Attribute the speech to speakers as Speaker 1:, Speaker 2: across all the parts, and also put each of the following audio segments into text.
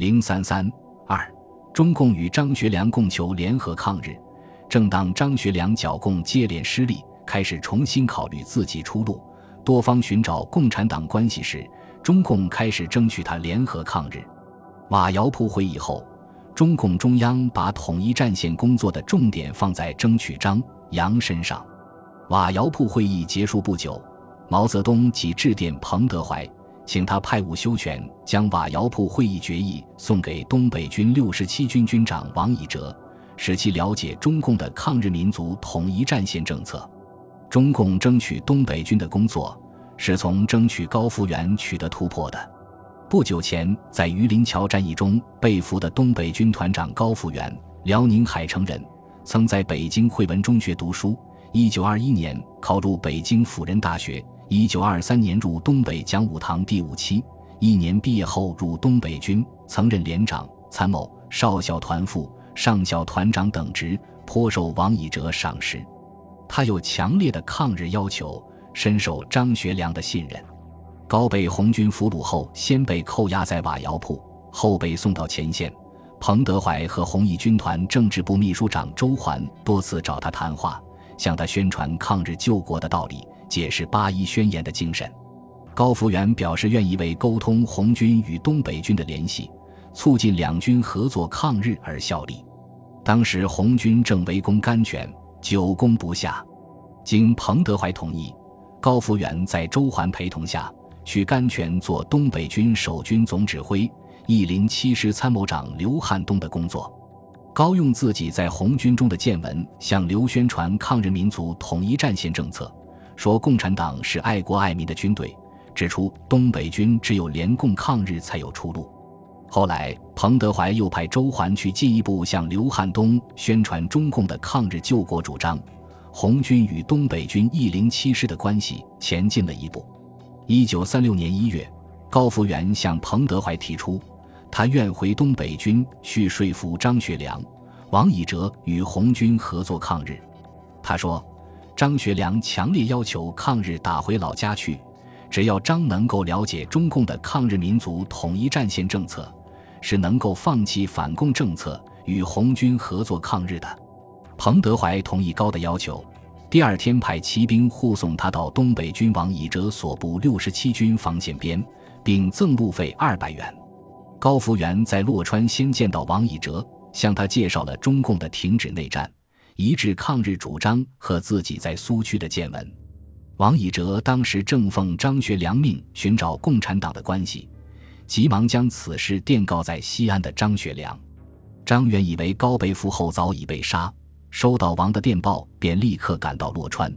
Speaker 1: 零三三二，中共与张学良共求联合抗日。正当张学良剿共接连失利，开始重新考虑自己出路，多方寻找共产党关系时，中共开始争取他联合抗日。瓦窑铺会议后，中共中央把统一战线工作的重点放在争取张杨身上。瓦窑铺会议结束不久，毛泽东即致电彭德怀。请他派伍修权将瓦窑铺会议决议送给东北军六十七军军长王以哲，使其了解中共的抗日民族统一战线政策。中共争取东北军的工作是从争取高福源取得突破的。不久前在榆林桥战役中被俘的东北军团长高福源，辽宁海城人，曾在北京汇文中学读书。一九二一年考入北京辅仁大学。一九二三年入东北讲武堂第五期，一年毕业后入东北军，曾任连长、参谋、少校团副、上校团长等职，颇受王以哲赏识。他有强烈的抗日要求，深受张学良的信任。高被红军俘虏后，先被扣押在瓦窑铺，后被送到前线。彭德怀和红一军团政治部秘书长周桓多次找他谈话，向他宣传抗日救国的道理。解释八一宣言的精神，高福源表示愿意为沟通红军与东北军的联系，促进两军合作抗日而效力。当时红军正围攻甘泉，久攻不下，经彭德怀同意，高福源在周桓陪同下去甘泉做东北军守军总指挥、一零七师参谋长刘汉东的工作。高用自己在红军中的见闻，向刘宣传抗日民族统一战线政策。说共产党是爱国爱民的军队，指出东北军只有联共抗日才有出路。后来，彭德怀又派周桓去进一步向刘汉东宣传中共的抗日救国主张，红军与东北军一零七师的关系前进了一步。一九三六年一月，高福源向彭德怀提出，他愿回东北军去说服张学良、王以哲与红军合作抗日。他说。张学良强烈要求抗日打回老家去，只要张能够了解中共的抗日民族统一战线政策，是能够放弃反共政策与红军合作抗日的。彭德怀同意高的要求，第二天派骑兵护送他到东北军王以哲所部六十七军防线边，并赠路费二百元。高福源在洛川先见到王以哲，向他介绍了中共的停止内战。一致抗日主张和自己在苏区的见闻，王以哲当时正奉张学良命寻找共产党的关系，急忙将此事电告在西安的张学良。张元以为高被俘后早已被杀，收到王的电报便立刻赶到洛川。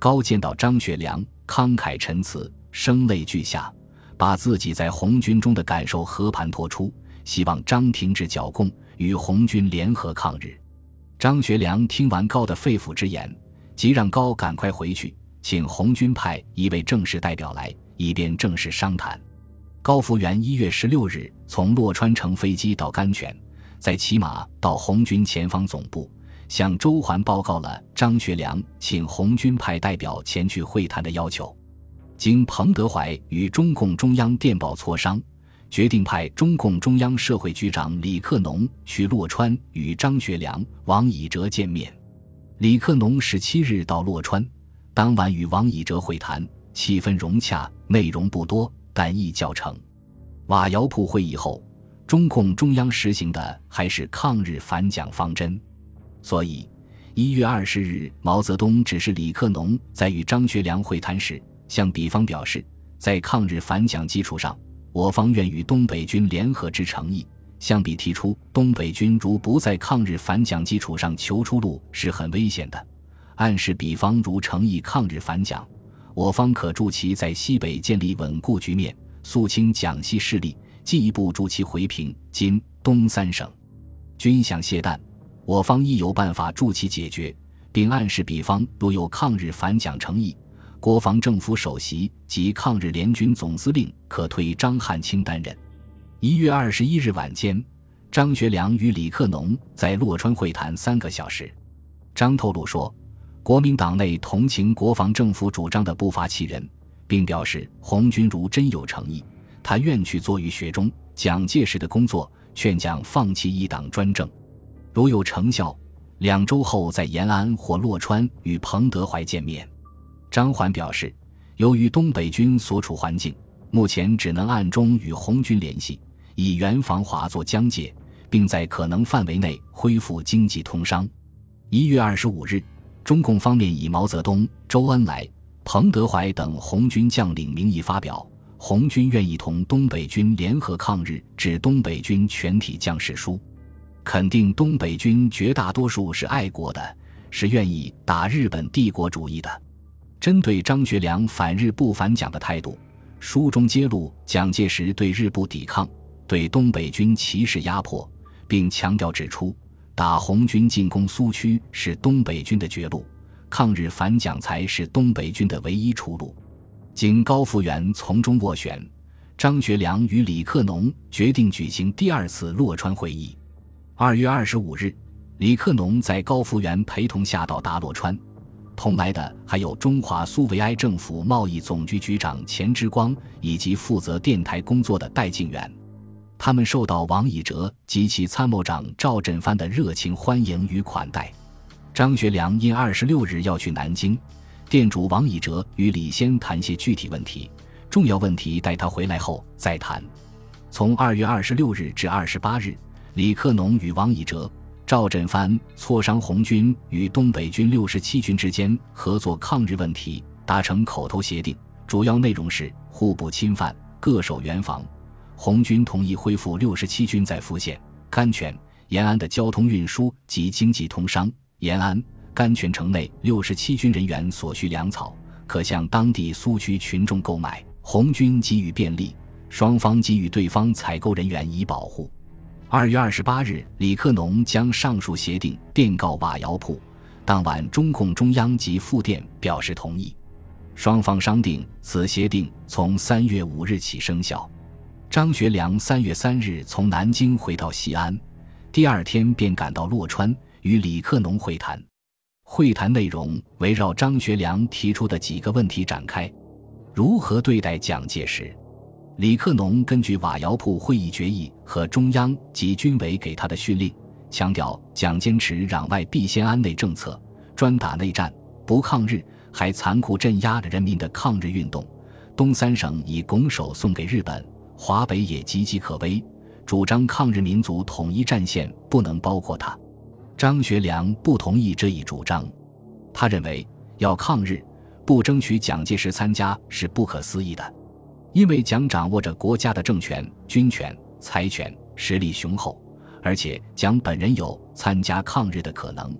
Speaker 1: 高见到张学良，慷慨陈词，声泪俱下，把自己在红军中的感受和盘托出，希望张停止剿共，与红军联合抗日。张学良听完高的肺腑之言，即让高赶快回去，请红军派一位正式代表来，以便正式商谈。高福源一月十六日从洛川乘飞机到甘泉，再骑马到红军前方总部，向周桓报告了张学良请红军派代表前去会谈的要求。经彭德怀与中共中央电报磋商。决定派中共中央社会局长李克农去洛川与张学良、王以哲见面。李克农十七日到洛川，当晚与王以哲会谈，气氛融洽，内容不多，但意较成。瓦窑铺会议后，中共中央实行的还是抗日反蒋方针，所以一月二十日，毛泽东指示李克农在与张学良会谈时，向彼方表示，在抗日反蒋基础上。我方愿与东北军联合之诚意，相比提出东北军如不在抗日反蒋基础上求出路是很危险的，暗示彼方如诚意抗日反蒋，我方可助其在西北建立稳固局面，肃清蒋系势力，进一步助其回平今东三省。军饷懈怠，我方亦有办法助其解决，并暗示彼方如有抗日反蒋诚意。国防政府首席及抗日联军总司令可推张汉卿担任。一月二十一日晚间，张学良与李克农在洛川会谈三个小时。张透露说，国民党内同情国防政府主张的不乏其人，并表示红军如真有诚意，他愿去做于学中，蒋介石的工作，劝蒋放弃一党专政。如有成效，两周后在延安或洛川与彭德怀见面。张环表示，由于东北军所处环境，目前只能暗中与红军联系，以原防华作疆界，并在可能范围内恢复经济通商。一月二十五日，中共方面以毛泽东、周恩来、彭德怀等红军将领名义发表红军愿意同东北军联合抗日致东北军全体将士书。肯定东北军绝大多数是爱国的，是愿意打日本帝国主义的。针对张学良反日不反蒋的态度，书中揭露蒋介石对日不抵抗，对东北军歧视压迫，并强调指出，打红军进攻苏区是东北军的绝路，抗日反蒋才是东北军的唯一出路。经高福元从中斡旋，张学良与李克农决定举行第二次洛川会议。二月二十五日，李克农在高福元陪同下到达洛川，同来的还有中华苏维埃政府贸易总局局长钱之光以及负责电台工作的戴敬元。他们受到王以哲及其参谋长赵振藩的热情欢迎与款待。张学良因二十六日要去南京，店主王以哲与李先谈些具体问题，重要问题待他回来后再谈。从二月二十六日至二十八日。李克农与王以哲、赵振藩磋商红军与东北军六十七军之间合作抗日问题，达成口头协定，主要内容是互不侵犯，各守原防。红军同意恢复六十七军在福县、甘泉、延安的交通运输及经济通商。延安、甘泉城内六十七军人员所需粮草，可向当地苏区群众购买。红军给予便利，双方给予对方采购人员以保护。二月二十八日，李克农将上述协定电告瓦窑铺。当晚，中共中央及复电表示同意。双方商定，此协定从三月五日起生效。张学良三月三日从南京回到西安，第二天便赶到洛川与李克农会谈。会谈内容围绕张学良提出的几个问题展开：如何对待蒋介石？李克农根据瓦窑铺会议决议和中央及军委给他的训令，强调蒋坚持攘外必先安内政策，专打内战，不抗日，还残酷镇压着人民的抗日运动。东三省已拱手送给日本，华北也岌岌可危。主张抗日民族统一战线不能包括他。张学良不同意这一主张，他认为要抗日，不争取蒋介石参加是不可思议的。因为蒋掌握着国家的政权、军权、财权，实力雄厚，而且蒋本人有参加抗日的可能，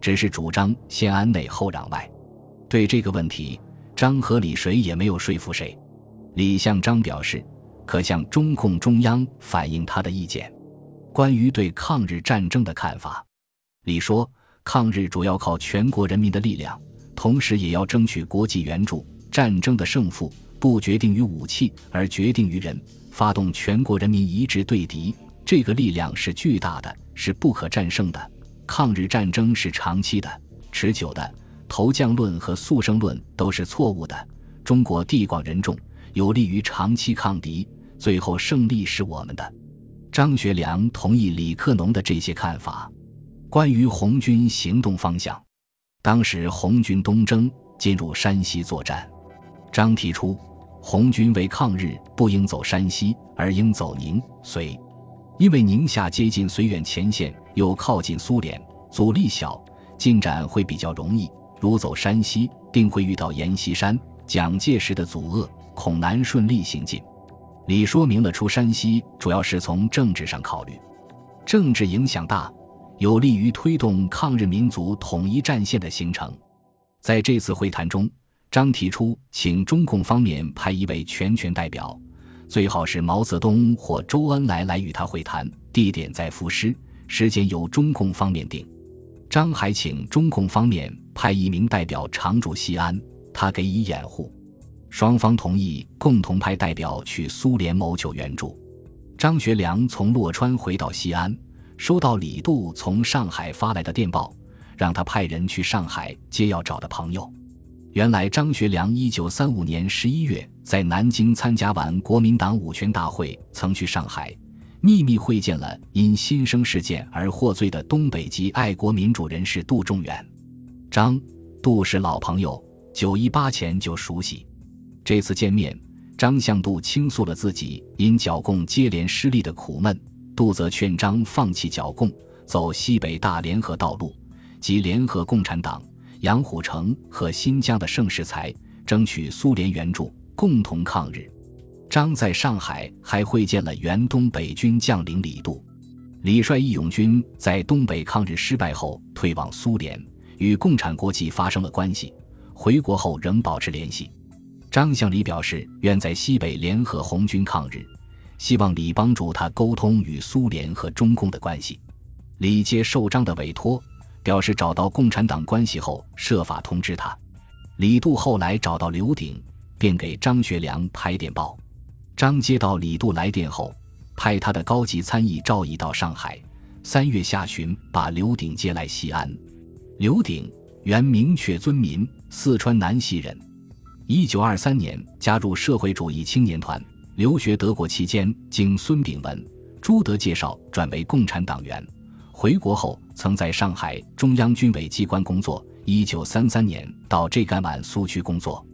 Speaker 1: 只是主张先安内后攘外。对这个问题，张和李谁也没有说服谁。李向章表示，可向中共中央反映他的意见。关于对抗日战争的看法，李说：抗日主要靠全国人民的力量，同时也要争取国际援助。战争的胜负。不决定于武器，而决定于人。发动全国人民一致对敌，这个力量是巨大的，是不可战胜的。抗日战争是长期的、持久的。投降论和速胜论都是错误的。中国地广人众，有利于长期抗敌，最后胜利是我们的。张学良同意李克农的这些看法。关于红军行动方向，当时红军东征，进入山西作战。张提出。红军为抗日，不应走山西，而应走宁绥，因为宁夏接近绥远前线，又靠近苏联，阻力小，进展会比较容易。如走山西，定会遇到阎锡山、蒋介石的阻遏，恐难顺利行进。李说明了出山西主要是从政治上考虑，政治影响大，有利于推动抗日民族统一战线的形成。在这次会谈中。张提出，请中共方面派一位全权代表，最好是毛泽东或周恩来来与他会谈，地点在福师，时间由中共方面定。张还请中共方面派一名代表常驻西安，他给予掩护。双方同意共同派代表去苏联谋求援助。张学良从洛川回到西安，收到李杜从上海发来的电报，让他派人去上海接要找的朋友。原来张学良一九三五年十一月在南京参加完国民党五全大会，曾去上海，秘密会见了因新生事件而获罪的东北籍爱国民主人士杜仲远。张、杜是老朋友，九一八前就熟悉。这次见面，张向杜倾诉了自己因剿共接连失利的苦闷，杜则劝张放弃剿共，走西北大联合道路，即联合共产党、杨虎城和新疆的盛世才，争取苏联援助，共同抗日。张在上海还会见了原东北军将领李杜，李率义勇军在东北抗日失败后退往苏联，与共产国际发生了关系。回国后仍保持联系。张向李表示愿在西北联合红军抗日，希望李帮助他沟通与苏联和中共的关系。李接受张的委托，表示找到共产党关系后设法通知他。李杜后来找到刘鼎，便给张学良拍电报。张接到李杜来电后，派他的高级参议赵毅到上海。三月下旬，把刘鼎接来西安。刘鼎原明确尊民，四川南溪人。一九二三年加入社会主义青年团，留学德国期间，经孙炳文、朱德介绍，转为共产党员。回国后，曾在上海中央军委机关工作。一九三三年到浙赣皖苏区工作。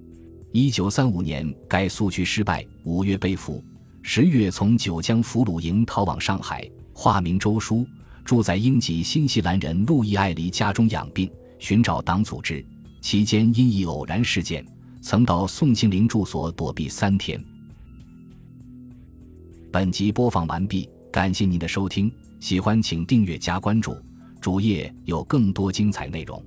Speaker 1: 一九三五年，该苏区失败，五月被俘，十月从九江俘虏营逃往上海，化名周书，住在英籍新西兰人路易艾黎家中养病，寻找党组织。期间因一偶然事件，曾到宋庆龄住所躲避三天。本集播放完毕，感谢您的收听，喜欢请订阅加关注，主页有更多精彩内容。